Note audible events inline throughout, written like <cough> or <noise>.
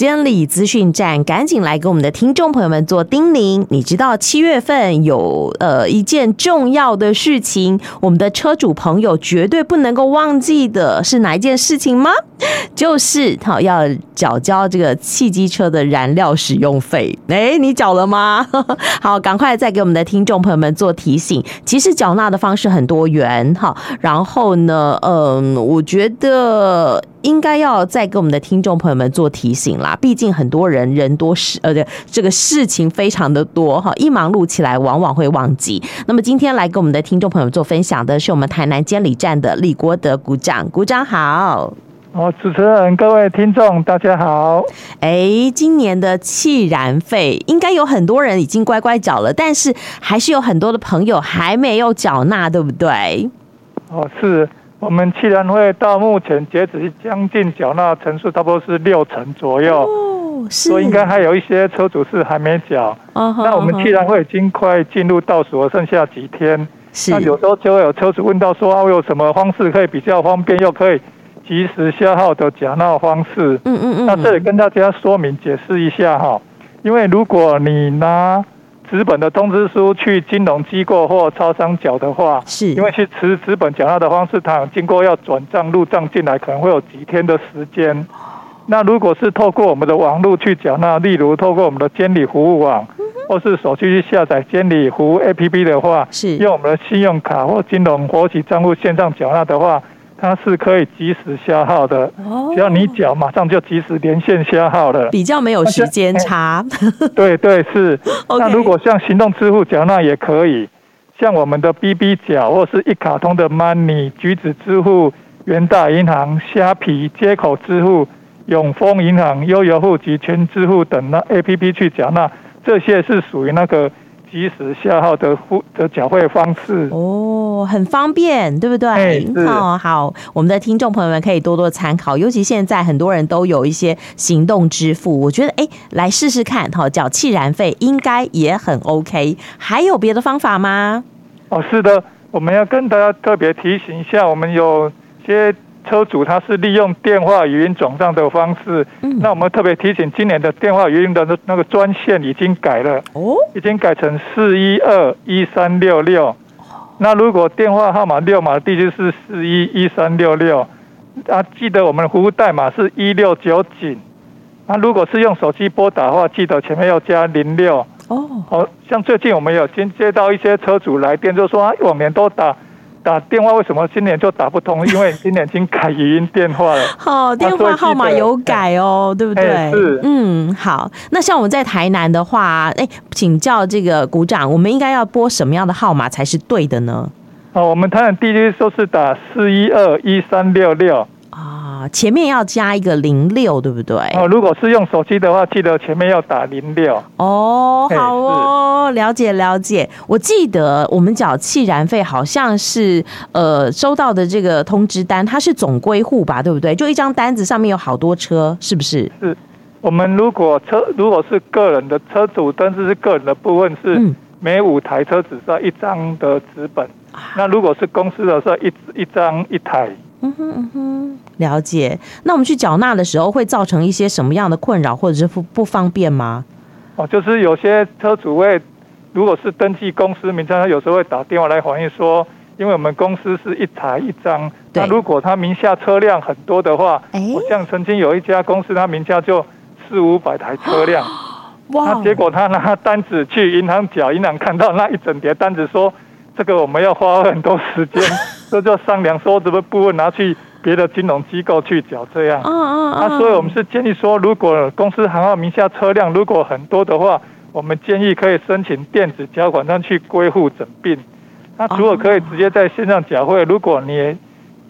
监理资讯站，赶紧来给我们的听众朋友们做叮咛。你知道七月份有呃一件重要的事情，我们的车主朋友绝对不能够忘记的是哪一件事情吗？<laughs> 就是好要缴交这个汽机车的燃料使用费。哎，你缴了吗？<laughs> 好，赶快再给我们的听众朋友们做提醒。其实缴纳的方式很多元，哈。然后呢，嗯，我觉得。应该要再给我们的听众朋友们做提醒啦，毕竟很多人人多事呃，对，这个事情非常的多哈，一忙碌起来往往会忘记。那么今天来给我们的听众朋友们做分享的是我们台南监理站的李国德股长，股长好。哦，主持人各位听众大家好。哎，今年的气燃费应该有很多人已经乖乖缴了，但是还是有很多的朋友还没有缴纳，对不对？哦，是。我们汽燃费到目前截止，将近缴纳成数差不多是六成左右，哦，是，所以应该还有一些车主是还没缴。哦，那我们汽燃费已经快进入倒数了，剩下几天。是，那有时候就会有车主问到说，啊，我有什么方式可以比较方便又可以及时消耗的缴纳方式？嗯嗯嗯。那这里跟大家说明解释一下哈，因为如果你拿纸本的通知书去金融机构或超商缴的话，是因为去持纸本缴纳的方式，它经过要转账入账进来，可能会有几天的时间。那如果是透过我们的网络去缴纳，例如透过我们的监理服务网，或是手机去下载监理服务 APP 的话，是用我们的信用卡或金融活期账户线上缴纳的话。它是可以及时消耗的，只要你缴，马上就及时连线消耗了，比较没有时间差。对对是。<laughs> 那如果像行动支付缴纳也可以，像我们的 BB 缴或是一卡通的 Money、橘子支付、元大银行、虾皮接口支付、永丰银行、悠游户及全支付等那 APP 去缴纳，这些是属于那个。即时消耗的付的缴费方式哦，很方便，对不对？哦，好，我们的听众朋友们可以多多参考，尤其现在很多人都有一些行动支付，我觉得哎，来试试看哈，缴气燃费应该也很 OK。还有别的方法吗？哦，是的，我们要跟大家特别提醒一下，我们有些。车主他是利用电话语音转账的方式，嗯，那我们特别提醒，今年的电话语音的那那个专线已经改了，哦，已经改成四一二一三六六。那如果电话号码六码，地区是四一一三六六，啊，记得我们的服务代码是一六九九。那如果是用手机拨打的话，记得前面要加零六。哦，好像最近我们有接接到一些车主来电，就说啊往年都打。打电话为什么今年就打不通？因为今年已经改语音电话了。好，<laughs> 电话号码有改哦，对不对？是，嗯，好。那像我们在台南的话，哎，请教这个股长，我们应该要拨什么样的号码才是对的呢？哦，我们台南地区都是打四一二一三六六。啊，前面要加一个零六，对不对？哦，如果是用手机的话，记得前面要打零六。哦，好哦，了解了解。我记得我们缴气燃费好像是呃收到的这个通知单，它是总归户吧，对不对？就一张单子上面有好多车，是不是？是。我们如果车如果是个人的车主，但是是个人的部分是每五台车只算一张的纸本。嗯。那如果是公司的，是一一张一台。嗯哼嗯哼，了解。那我们去缴纳的时候，会造成一些什么样的困扰或者是不不方便吗？哦，就是有些车主会，如果是登记公司名称，他有时候会打电话来反映说，因为我们公司是一台一张，那如果他名下车辆很多的话，我像曾经有一家公司，他名下就四五百台车辆，<gasps> 哇！那结果他拿单子去银行缴，银行看到那一整叠单子说。这个我们要花很多时间，这就商量说怎么部分拿去别的金融机构去缴这样。嗯嗯嗯。那所以我们是建议说，如果公司行号名下车辆如果很多的话，我们建议可以申请电子缴款单去归户整并。那如果可以直接在线上缴费，如果你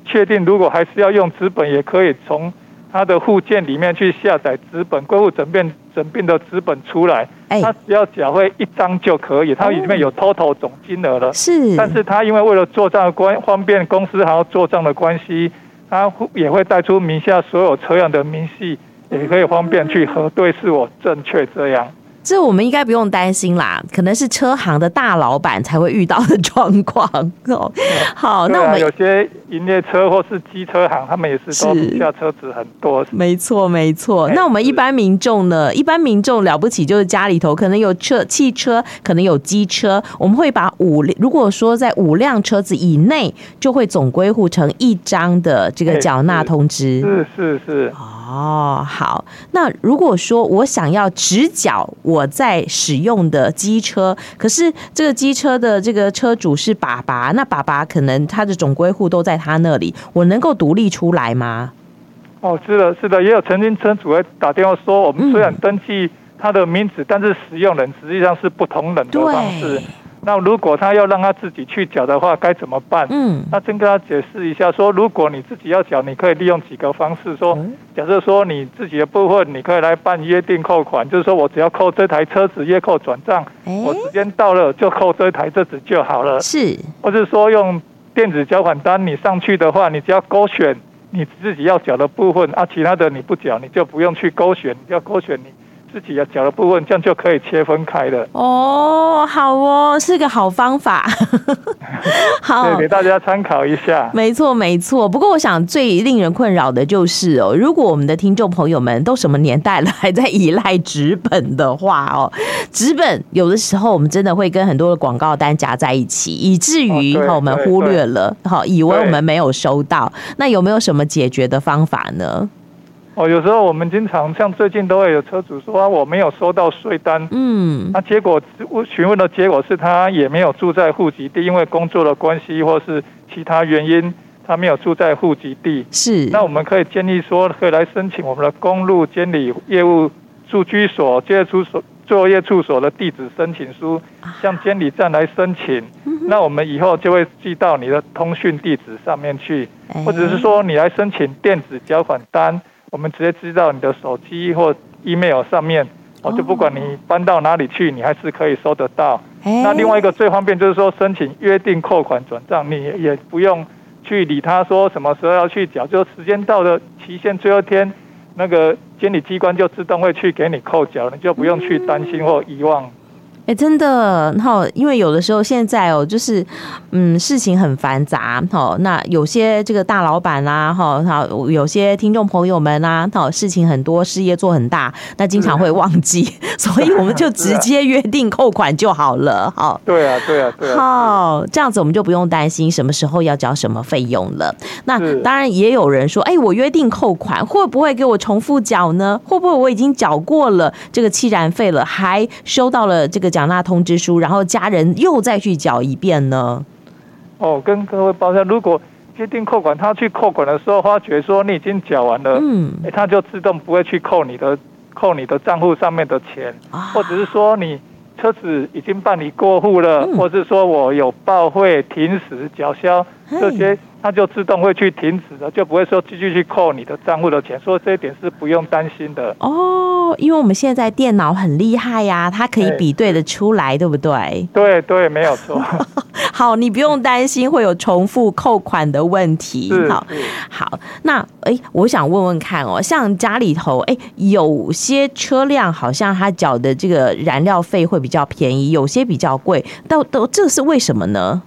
确定如果还是要用资本，也可以从。它的附件里面去下载资本归户整变整变的资本出来，它只要缴费一张就可以，它里面有 total 总金额了。是，但是它因为为了做账的关方便公司还要做账的关系，它也会带出名下所有车辆的明细，也可以方便去核对是否正确这样。这我们应该不用担心啦，可能是车行的大老板才会遇到的状况哦。好，那我们有些营业车或是机车行，他们也是都底下车子很多。没错，没错。那我们一般民众呢？一般民众了不起，就是家里头可能有车、汽车，可能有机车，我们会把五，如果说在五辆车子以内，就会总归户成一张的这个缴纳通知。是是是。哦，好。那如果说我想要直缴我在使用的机车，可是这个机车的这个车主是爸爸，那爸爸可能他的总归户都在他那里，我能够独立出来吗？哦，是的，是的，也有曾经车主会打电话说，我们虽然登记他的名字，嗯、但是使用人实际上是不同人的方式。那如果他要让他自己去缴的话，该怎么办？嗯，那先跟他解释一下，说如果你自己要缴，你可以利用几个方式。说，假设说你自己的部分，你可以来办约定扣款，就是说我只要扣这台车子月扣转账，我时间到了就扣这台车子就好了。是，或者说用电子缴款单，你上去的话，你只要勾选你自己要缴的部分，啊，其他的你不缴，你就不用去勾选，你要勾选你。自己要缴的部分，这样就可以切分开的。哦，好哦，是个好方法。<laughs> 好，对，给大家参考一下。没错，没错。不过，我想最令人困扰的就是哦，如果我们的听众朋友们都什么年代了，还在依赖纸本的话哦，纸本有的时候我们真的会跟很多的广告单夹在一起，以至于我们忽略了，好，以为我们没有收到。那有没有什么解决的方法呢？哦，有时候我们经常像最近都会有车主说啊，我没有收到税单，嗯，那结果询问的结果是他也没有住在户籍地，因为工作的关系或是其他原因，他没有住在户籍地。是，那我们可以建议说，可以来申请我们的公路监理业务住居所、就业处所、作业处所的地址申请书，向监理站来申请。那我们以后就会寄到你的通讯地址上面去，或者是说你来申请电子缴款单。我们直接知道你的手机或 email 上面，我就不管你搬到哪里去，你还是可以收得到。那另外一个最方便就是说，申请约定扣款转账，你也不用去理他说什么时候要去缴，就时间到了期限最后一天，那个监理机关就自动会去给你扣缴，你就不用去担心或遗忘。哎，真的，然后因为有的时候现在哦，就是嗯，事情很繁杂，哈，那有些这个大老板啦，哈，好，有些听众朋友们啊，好，事情很多，事业做很大，那经常会忘记，<laughs> 所以我们就直接约定扣款就好了，好。对啊，对啊，对啊。好，这样子我们就不用担心什么时候要交什么费用了。那当然也有人说，哎，我约定扣款会不会给我重复缴呢？会不会我已经缴过了这个气燃费了，还收到了这个缴？缴纳通知书，然后家人又再去缴一遍呢？哦，跟各位报一下，如果约定扣款，他去扣款的时候发觉说你已经缴完了，嗯，他就自动不会去扣你的扣你的账户上面的钱，啊、或者是说你车子已经办理过户了，嗯、或者是说我有报废、停驶、缴销这些。它就自动会去停止的，就不会说继续去扣你的账户的钱，所以这一点是不用担心的。哦，因为我们现在电脑很厉害呀、啊，它可以比对的出来，对不对？对对，没有错。<laughs> 好，你不用担心会有重复扣款的问题。好，好，那哎，我想问问看哦，像家里头哎，有些车辆好像它缴的这个燃料费会比较便宜，有些比较贵，到都这是为什么呢？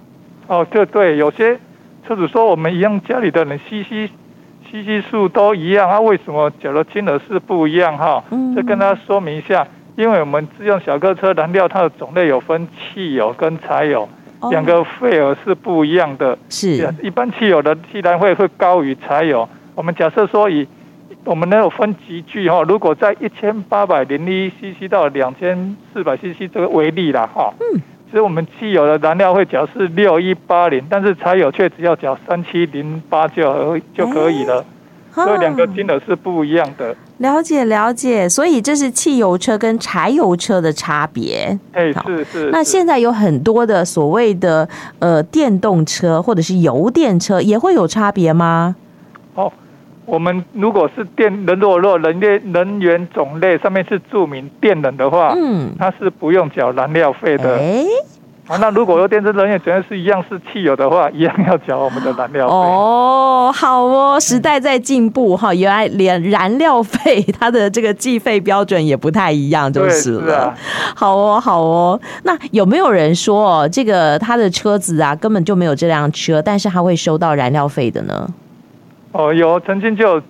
哦，这对，有些。车主说：“我们一样，家里的人 CC CC 数都一样，啊，为什么缴的金额是不一样？哈，再跟他说明一下，因为我们自用小客车燃料，它的种类有分汽油跟柴油，两个费额是不一样的。是，一般汽油的计燃费会高于柴油。我们假设说以我们能有分级距哈，如果在一千八百零一 CC 到两千四百 CC 这个为例啦，哈。”嗯。所以我们汽油的燃料会缴是六一八零，但是柴油却只要缴三七零八就就可以了。欸、所以两个金额是不一样的。了解了解，所以这是汽油车跟柴油车的差别。哎、欸，是是。那现在有很多的所谓的呃电动车或者是油电车也会有差别吗？哦，我们如果是电能，如果若能源能源种类上面是注明电能的话，嗯，它是不用缴燃料费的。欸啊，那如果有电车人员觉得是一样是汽油的话，一样要缴我们的燃料费。哦，好哦，时代在进步哈，原来连燃料费它的这个计费标准也不太一样，就是了。是啊、好哦，好哦。那有没有人说，这个他的车子啊根本就没有这辆车，但是他会收到燃料费的呢？哦，有，曾经就有。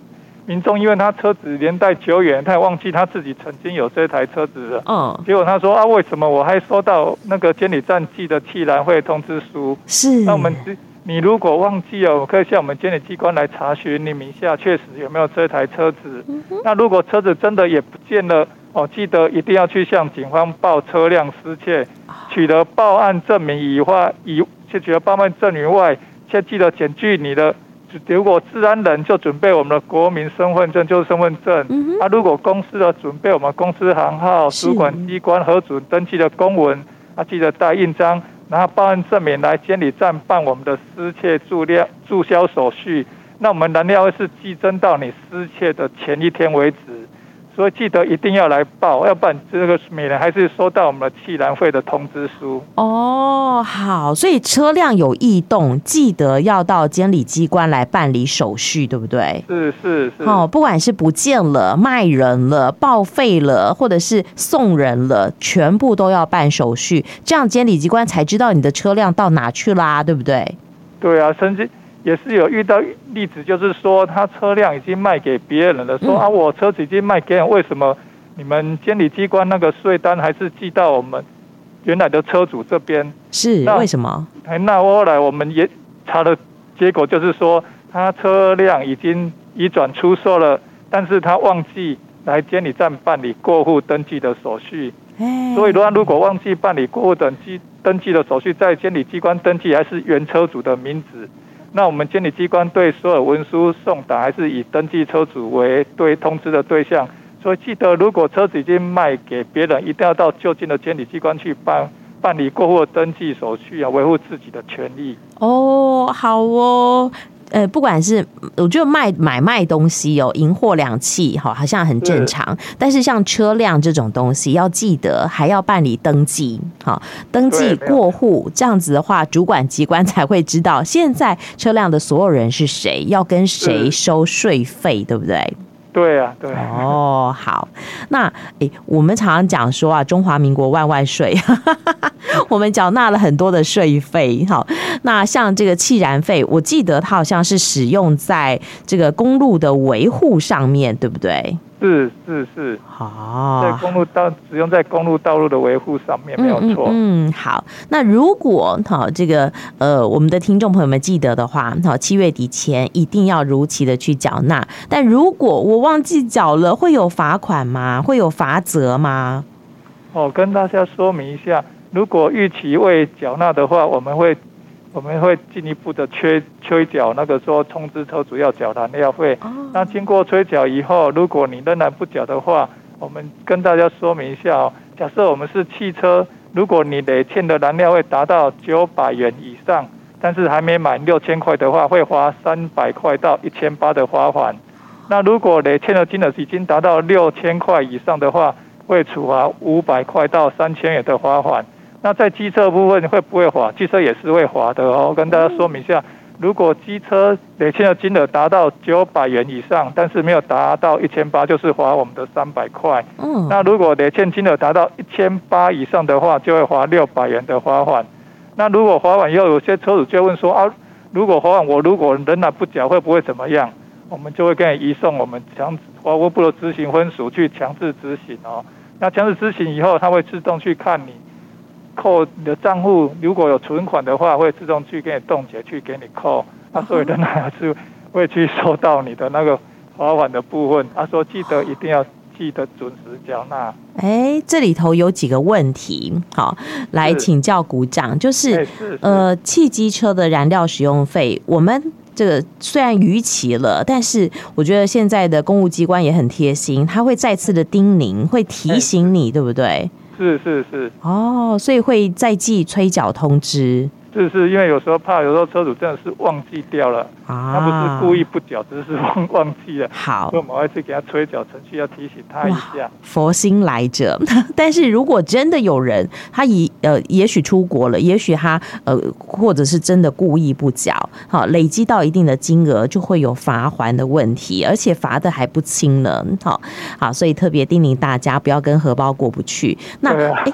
民众因为他车子年代久远，他也忘记他自己曾经有这台车子了。嗯，结果他说啊，为什么我还收到那个监理站寄的弃燃会通知书？是。那我们你如果忘记了，可以向我们监理机关来查询你名下确实有没有这台车子。嗯。那如果车子真的也不见了，哦，记得一定要去向警方报车辆失窃，取得报案证明以外，以取得报案证明外，先记得检具你的。如果自然人就准备我们的国民身份证，就是身份证。嗯、啊，如果公司的准备我们公司行号、主管机关核准登记的公文，啊，记得带印章，然后报案证明来监理站办我们的失窃注料注销手续。那我们燃料是计征到你失窃的前一天为止。所以记得一定要来报，要不然这个每人还是收到我们的气燃费的通知书。哦，好，所以车辆有异动，记得要到监理机关来办理手续，对不对？是是是。哦，不管是不见了、卖人了、报废了，或者是送人了，全部都要办手续，这样监理机关才知道你的车辆到哪去啦，对不对？对啊，甚至。也是有遇到例子，就是说他车辆已经卖给别人了，说啊，我车子已经卖给人，为什么你们监理机关那个税单还是寄到我们原来的车主这边？是那为什么？那后来我们也查的结果就是说，他车辆已经移转出售了，但是他忘记来监理站办理过户登记的手续。所以，如果如果忘记办理过户登记登记的手续，在监理机关登记还是原车主的名字。那我们监理机关对所有文书送达，还是以登记车主为对通知的对象。所以记得，如果车子已经卖给别人，一定要到就近的监理机关去办办理过户登记手续啊，维护自己的权益。哦，好哦。呃，不管是我觉得卖买卖东西哦，银货两讫哈，好像很正常。是但是像车辆这种东西，要记得还要办理登记，好，登记过户，这样子的话，主管机关 <laughs> 才会知道现在车辆的所有人是谁，要跟谁收税费，对不对？对啊，对啊。哦，好，那诶，我们常常讲说啊，中华民国万万岁，<laughs> 我们缴纳了很多的税费。好，那像这个气燃费，我记得它好像是使用在这个公路的维护上面，对不对？是是是，好，在公路道使用在公路道路的维护上面没有错。嗯，好，那如果好这个呃，我们的听众朋友们记得的话，好，七月底前一定要如期的去缴纳。但如果我忘记缴了，会有罚款吗？会有罚则吗？哦，跟大家说明一下，如果逾期未缴纳的话，我们会。我们会进一步的催催缴，那个说通知车主要缴燃料费。那经过催缴以后，如果你仍然不缴的话，我们跟大家说明一下哦。假设我们是汽车，如果你累欠的燃料费达到九百元以上，但是还没满六千块的话，会花三百块到一千八的罚款。那如果累欠的金额已经达到六千块以上的话，会处罚五百块到三千元的罚款。那在机车部分会不会滑？机车也是会滑的哦。跟大家说明一下，如果机车累欠的金额达到九百元以上，但是没有达到一千八，就是罚我们的三百块。嗯。那如果累欠金额达到一千八以上的话，就会罚六百元的罚款。那如果罚款以后，有些车主就问说啊，如果罚款我如果仍然不缴，会不会怎么样？我们就会跟你移送我们强华务部的执行分署去强制执行哦。那强制执行以后，他会自动去看你。扣你的账户，如果有存款的话，会自动去给你冻结，去给你扣。他所以的还是会去收到你的那个罚款的部分。他说记得一定要记得准时缴纳。哎，这里头有几个问题，好，来请教股长，就是呃，汽机车的燃料使用费，我们这个虽然逾期了，但是我觉得现在的公务机关也很贴心，他会再次的叮咛，会提醒你，对不对？是是是哦，所以会再寄催缴通知。是是，因为有时候怕，有时候车主真的是忘记掉了，啊，他不是故意不缴，只是忘忘记了。好，所以我们会去给他催缴程序，要提醒他一下。佛心来者，<laughs> 但是如果真的有人，他以呃，也许出国了，也许他呃，或者是真的故意不缴，好，累积到一定的金额，就会有罚还的问题，而且罚的还不轻呢。好，好，所以特别叮咛大家，不要跟荷包过不去。那哎。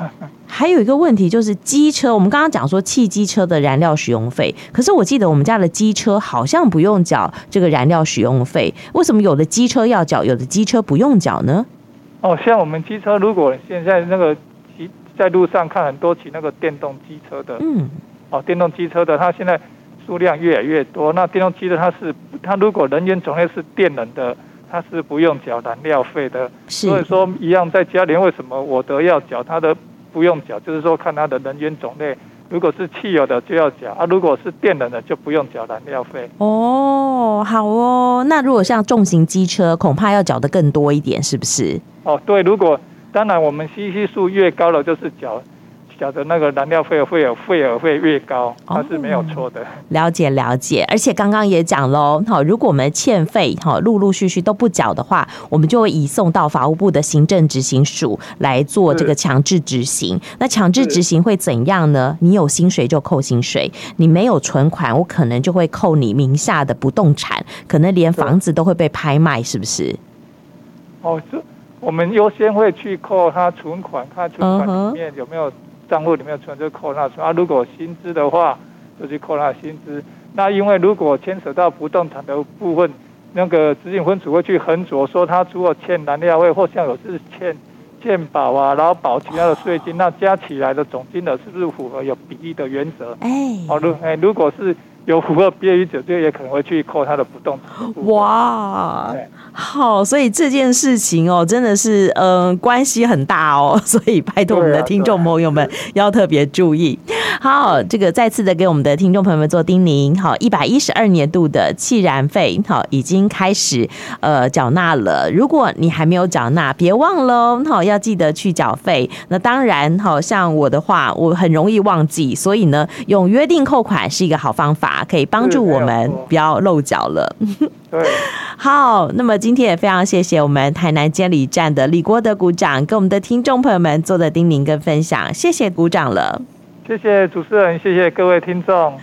还有一个问题就是机车，我们刚刚讲说汽机车的燃料使用费，可是我记得我们家的机车好像不用缴这个燃料使用费，为什么有的机车要缴，有的机车不用缴呢？哦，像我们机车，如果现在那个骑在路上看很多骑那个电动机车的，嗯，哦，电动机车的，它现在数量越来越多。那电动机车它是它如果能源种类是电能的，它是不用缴燃料费的。所以说一样在家里，为什么我的要缴它的？不用缴，就是说看它的能源种类，如果是汽油的就要缴啊，如果是电能的就不用缴燃料费。哦，好哦，那如果像重型机车，恐怕要缴的更多一点，是不是？哦，对，如果当然我们 CC 数越高了，就是缴。缴的那个燃料费会有费额会越高，它是没有错的。了解了解，而且刚刚也讲喽，好，如果我们欠费，哈，陆陆续续都不缴的话，我们就会移送到法务部的行政执行署来做这个强制执行。那强制执行会怎样呢？你有薪水就扣薪水，你没有存款，我可能就会扣你名下的不动产，可能连房子都会被拍卖，是不是？哦，这我们优先会去扣他存款，看存款里面有没有。账户里面存就扣纳存啊，如果薪资的话就去扣纳薪资。那因为如果牵扯到不动产的部分，那个执行分组会去衡酌，说他除了欠燃料费或像有是欠欠保啊，劳保其他的税金，那加起来的总金额是不是符合有比例的原则？哎，好，如哎如果是。有符合毕业于者，就也可能会去扣他的不动产。哇，好，所以这件事情哦，真的是嗯、呃，关系很大哦，所以拜托我们的听众朋友们要特别注意。好，这个再次的给我们的听众朋友们做叮咛。好，一百一十二年度的气燃费，好，已经开始呃缴纳了。如果你还没有缴纳，别忘了，好，要记得去缴费。那当然，好像我的话，我很容易忘记，所以呢，用约定扣款是一个好方法。可以帮助我们不要漏缴了。对，<laughs> 好，那么今天也非常谢谢我们台南监理站的李国德股长跟我们的听众朋友们做的叮咛跟分享，谢谢股长了。谢谢主持人，谢谢各位听众。